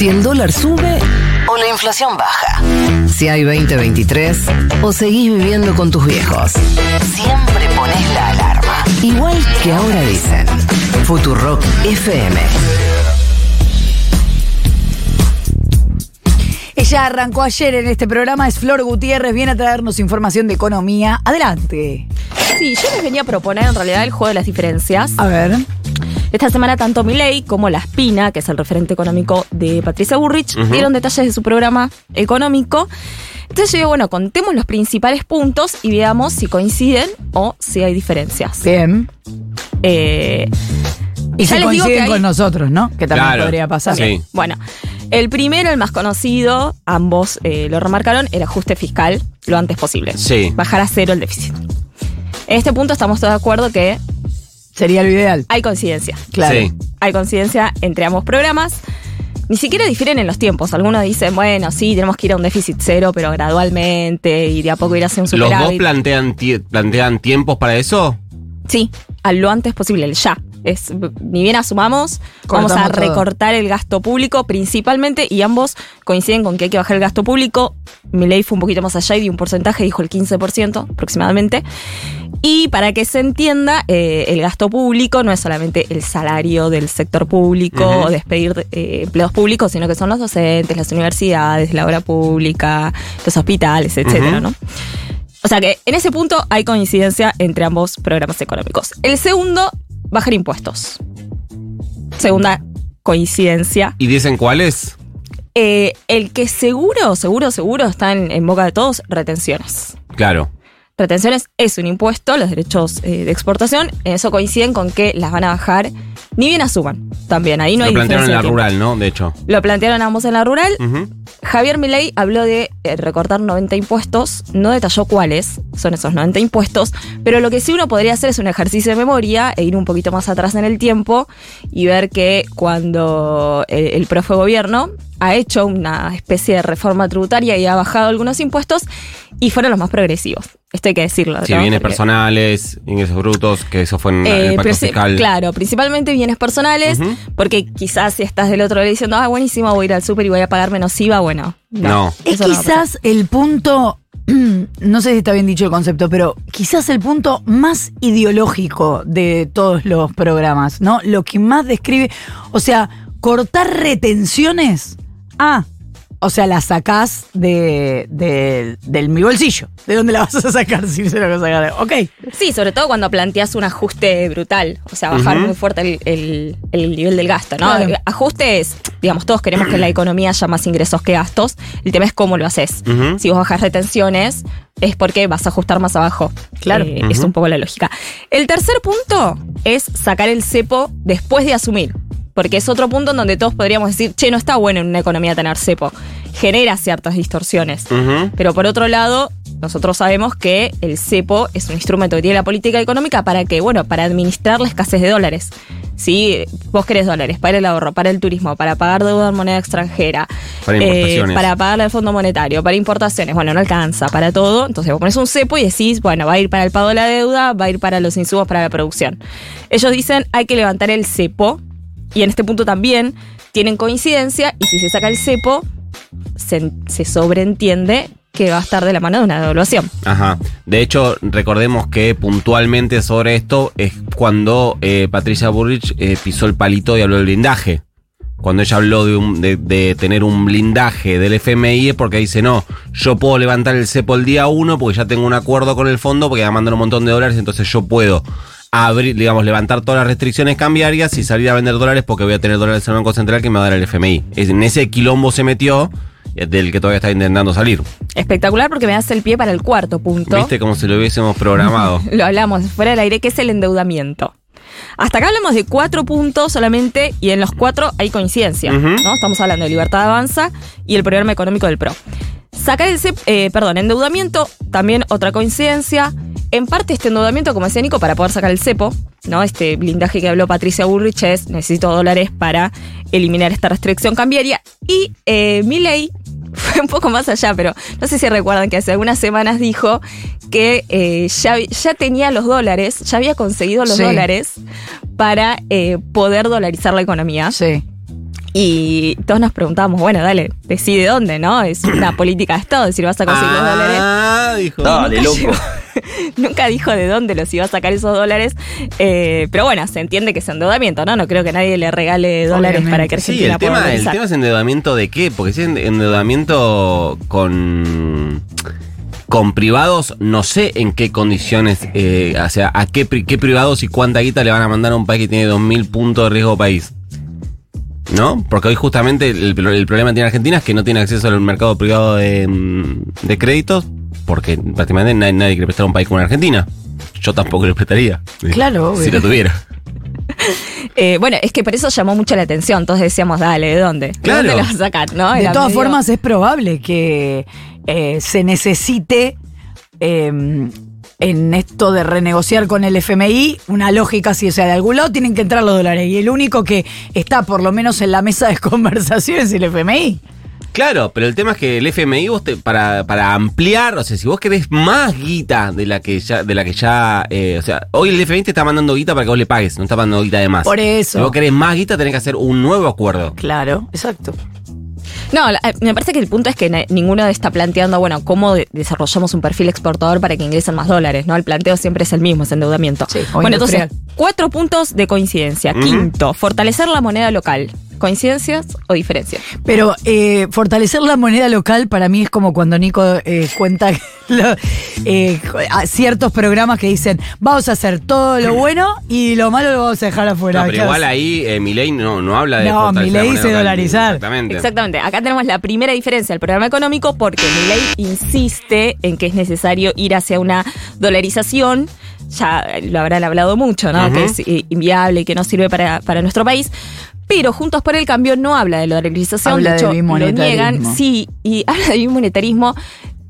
Si el dólar sube o la inflación baja. Si hay 2023 o seguís viviendo con tus viejos. Siempre pones la alarma. Igual que ahora dicen. Futurock FM. Ella arrancó ayer en este programa, es Flor Gutiérrez, viene a traernos información de economía. Adelante. Sí, yo les venía a proponer en realidad el juego de las diferencias. A ver. Esta semana tanto Milei como La Espina, que es el referente económico de Patricia Burrich, dieron detalles de su programa económico. Entonces yo digo, bueno, contemos los principales puntos y veamos si coinciden o si hay diferencias. Bien. Eh, Y Ya se les digo coinciden que con hay- nosotros, ¿no? Que también Claro, podría pasar. sí. bueno, el primero, el más conocido, ambos eh, lo remarcaron, el ajuste fiscal lo antes posible. Sí. Bajar a cero el déficit. En este punto estamos todos de acuerdo que Sería lo ideal. hay coincidencia. Claro. Sí. hay coincidencia entre ambos programas. Ni siquiera difieren en los tiempos. Algunos dicen, bueno, sí, tenemos que ir a un déficit cero, pero gradualmente y de a poco ir hacia un ¿Los dos superávit. plantean, tie- plantean tiempos para eso? Sí, a lo antes posible, el ya. Es, ni bien asumamos, vamos a todo. recortar el gasto público principalmente y ambos coinciden con que hay que bajar el gasto público. Mi ley fue un poquito más allá y dio un porcentaje, dijo el 15% aproximadamente. Y para que se entienda, eh, el gasto público no es solamente el salario del sector público o despedir eh, empleados públicos, sino que son los docentes, las universidades, la obra pública, los hospitales, etcétera, Ujú. ¿no? O sea que en ese punto hay coincidencia entre ambos programas económicos. El segundo, bajar impuestos. Segunda coincidencia. ¿Y dicen cuáles? Eh, el que seguro, seguro, seguro está en, en boca de todos, retenciones. Claro. Retenciones es un impuesto, los derechos eh, de exportación. En eso coinciden con que las van a bajar, ni bien asuman. También ahí no Lo hay plantearon en la rural, ¿no? De hecho. Lo plantearon ambos en la rural. Javier Milei habló de eh, recortar 90 impuestos, no detalló cuáles son esos 90 impuestos, pero lo que sí uno podría hacer es un ejercicio de memoria e ir un poquito más atrás en el tiempo y ver que cuando eh, el pro fue gobierno ha hecho una especie de reforma tributaria y ha bajado algunos impuestos y fueron los más progresivos. Esto hay que decirlo. Si ¿no? bienes Porque- personales, ingresos brutos, que eso fue en eh, el pacto sí, fiscal. Claro, principalmente bienes personales, porque quizás si estás del otro lado diciendo, ah, buenísimo, voy a ir al súper y voy a pagar menos IVA, bueno. No. Es no pasar. quizás el punto, no sé si está bien dicho el concepto, pero quizás el punto más ideológico de todos los programas, ¿no? Lo que más describe, o sea, cortar retenciones, ah, o sea, la sacás de, de- del mi bolsillo. ¿De dónde la vas a sacar si se la vas a sacar? Ok. Sí, sobre todo cuando planteas un ajuste brutal, o sea, bajar muy fuerte el, el- el nivel del gasto, ¿no? Claro. Ajuste es, digamos, todos queremos que en la economía haya más ingresos que gastos, el tema es cómo lo haces. Si vos bajas retenciones, es porque vas a ajustar más abajo. Claro. Eh, Es un poco la lógica. El tercer punto es sacar el cepo después de asumir. Porque es otro punto en donde todos podríamos decir, che, no está bueno en una economía tener cepo. Genera ciertas distorsiones. Pero por otro lado, nosotros sabemos que el cepo es un instrumento que tiene la política económica para que, bueno, para administrar la escasez de dólares. Si vos querés dólares para el ahorro, para el turismo, para pagar deuda en moneda extranjera, Para eh, para pagarle al Fondo Monetario, para importaciones, bueno, no alcanza para todo. Entonces vos pones un cepo y decís, bueno, va a ir para el pago de la deuda, va a ir para los insumos para la producción. Ellos dicen, hay que levantar el cepo, y en este punto también tienen coincidencia, y si se saca el cepo, se, sobreentiende que va a estar de la mano de una devaluación. Ajá. De hecho, recordemos que puntualmente sobre esto es cuando eh, Patricia Burrich eh, pisó el palito y habló del blindaje. Cuando ella habló de, tener un blindaje del FMI es porque dice, no, yo puedo levantar el cepo el día uno porque ya tengo un acuerdo con el fondo porque me mandan un montón de dólares, entonces yo puedo abrir, digamos, levantar todas las restricciones cambiarias y salir a vender dólares porque voy a tener dólares en el Banco Central que me va a dar el FMI. En ese quilombo se metió, eh, del que todavía está intentando salir. Espectacular porque me das el pie para el cuarto punto. ¿Viste como si lo hubiésemos programado? Lo hablamos fuera del aire, que es el endeudamiento. Hasta acá hablamos de cuatro puntos solamente y en los cuatro hay coincidencia. ¿no? Estamos hablando de libertad de avanza y el programa económico del PRO. Sacar CEP, eh, perdón, endeudamiento, también otra coincidencia. En parte este endeudamiento, como decía Nico, para poder sacar el cepo, ¿no? Este blindaje que habló Patricia Bullrich es necesito dólares para eliminar esta restricción cambiaria. Y eh, fue un poco más allá, pero no sé si recuerdan que hace algunas semanas dijo que eh, ya, ya tenía los dólares, ya había conseguido los Sí. dólares para eh, poder dolarizar la economía. Sí. Y todos nos preguntamos, bueno, dale, decide dónde, ¿no? Es una política de Estado, decir, vas a conseguir los dólares. Ah, dijo. Dale, loco. Nunca dijo de dónde los iba a sacar esos dólares. Eh, pero bueno, se entiende que es endeudamiento, ¿no? No creo que nadie le regale dólares Obviamente. para que Sí, Argentina el pueda tema, el tema es endeudamiento de qué, porque si es endeudamiento con con privados, no sé en qué condiciones, eh, o sea, a qué, pri- qué privados y cuánta guita le van a mandar a un país que tiene 2.000 puntos de riesgo país. ¿No? Porque hoy justamente el, el problema que tiene Argentina es que no tiene acceso al mercado privado de, mm, de créditos, porque prácticamente nadie, nadie quiere prestar a un país como Argentina. Yo tampoco le prestaría. Claro, Si obvio. lo tuviera. Eh, bueno, es que por eso llamó mucho la atención. Entonces decíamos, dale, ¿de dónde? ¿De Claro. dónde lo vas a sacar? ¿no? De Era todas medio- formas, es probable que eh, se necesite eh, en esto de renegociar con el FMI una lógica así. O sea, de algún lado tienen que entrar los dólares. Y el único que está por lo menos en la mesa de conversación es el FMI. Claro, pero el tema es que el FMI vos te- para, para ampliar, o sea, si vos querés más guita de la que ya, de la que ya, eh, o sea, hoy el FMI te está mandando guita para que vos le pagues, no está mandando guita de más. Por eso. Si vos querés más guita, tenés que hacer un nuevo acuerdo. Claro, exacto. No, eh, me parece que el punto es que ninguno está planteando, bueno, cómo de- desarrollamos un perfil exportador para que ingresen más dólares, ¿no? El planteo siempre es el mismo, es endeudamiento. Sí, bueno, industrial. entonces, cuatro puntos de coincidencia. Quinto, fortalecer la moneda local. ¿Coincidencias o diferencias? Pero eh, fortalecer la moneda local para mí es como cuando Nico eh, cuenta lo- eh, a ciertos programas que dicen vamos a hacer todo lo bueno y lo malo lo vamos a dejar afuera. No, pero ¿Qué igual ahí eh, Milei no, no habla de No, Milei dice dolarizar. Exactamente. Exactamente. Acá tenemos la primera diferencia del programa económico porque Milei insiste en que es necesario ir hacia una dolarización. Ya lo habrán hablado mucho, ¿no? Que es inviable y que no sirve para, para nuestro país. Pero Juntos por el Cambio no habla de dolarización, Habla de hecho de lo niegan, sí, y habla de bimonetarismo.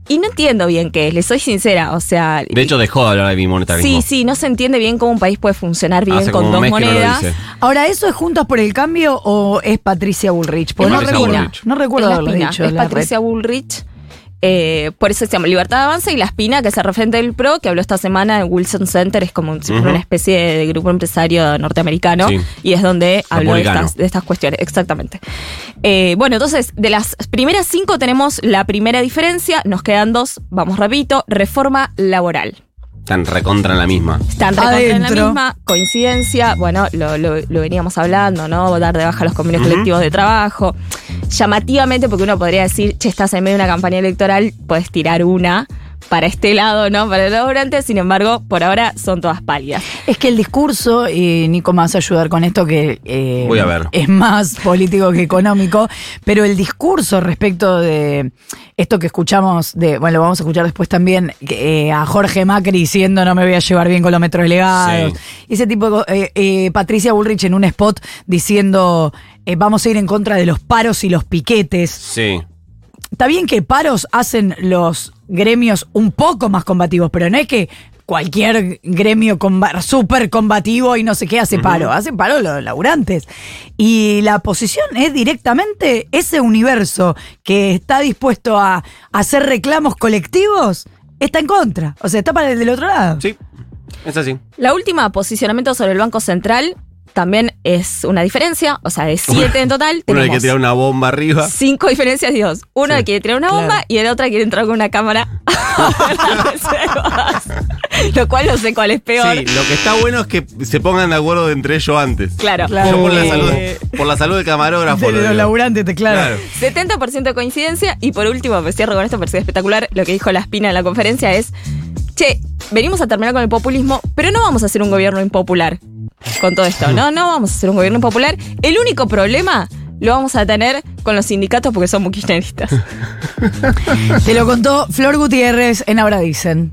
Y no entiendo bien qué es, le soy sincera, o sea... De hecho, dejó de hablar de bimonetarismo. Sí, sí, no se entiende bien cómo un país puede funcionar bien Hace con como dos un mes que no lo monedas. dice. Ahora, ¿eso es Juntos por el Cambio o es Patricia Bullrich? Porque no Patricia recuerdo, Bullrich. no recuerdo Es la haberlo dicho. Es la Patricia red. Bullrich. Eh, por eso se llama Libertad de Avanza y La Espina, que es el referente del PRO, que habló esta semana en Wilson Center, es como una especie de grupo empresario norteamericano, Sí. y es donde habló de estas, de estas cuestiones, exactamente. Eh, bueno, entonces, de las primeras cinco tenemos la primera diferencia, nos quedan dos, vamos rapidito, reforma laboral. Están recontra en la misma. Están recontra en la misma coincidencia, bueno, lo, lo- lo veníamos hablando, ¿no? Dar de baja los convenios colectivos de trabajo. Llamativamente, porque uno podría decir, che, estás en medio de una campaña electoral, puedes tirar una para este lado, ¿no? Para el laborante, sin embargo, por ahora son todas pálidas. Es que el discurso, y Nico me vas a ayudar con esto, que eh, Voy a ver. es más político que económico, pero el discurso respecto de esto que escuchamos, de bueno, lo vamos a escuchar después también, que, eh, a Jorge Macri diciendo no me voy a llevar bien con los metros legados, Sí. ese tipo de eh, eh, Patricia Bullrich en un spot diciendo eh, vamos a ir en contra de los paros y los piquetes. Sí. Está bien que paros hacen los gremios un poco más combativos, pero no es que cualquier gremio comba- súper combativo y no sé qué hace paro. Hace paro los laburantes. Y la posición es directamente ese universo que está dispuesto a hacer reclamos colectivos, está en contra. O sea, está para el del otro lado. Sí. Es así. La última, posicionamiento sobre el Banco Central, también es una diferencia, o sea, de siete en total, Uno tenemos quiere tirar una bomba arriba. cinco diferencias, Dios. Uno Sí. quiere tirar una Claro. bomba y el otro quiere entrar con una cámara. Lo cual no sé cuál es peor. Sí, lo que está bueno es que se pongan de acuerdo entre ellos antes. Claro. Claro. Yo por la Eh, salud, por la salud del camarógrafo. De lo los laburantes, te- claro. Claro. 70% de coincidencia. Y por último, me cierro con esto, parece espectacular. Lo que dijo la espina en la conferencia es: Che, venimos a terminar con el populismo, pero no vamos a hacer un gobierno impopular con todo esto. No, no vamos a hacer un gobierno impopular. El único problema lo vamos a tener con los sindicatos porque son muy kirchneristas. Te lo contó Flor Gutiérrez en Ahora Dicen.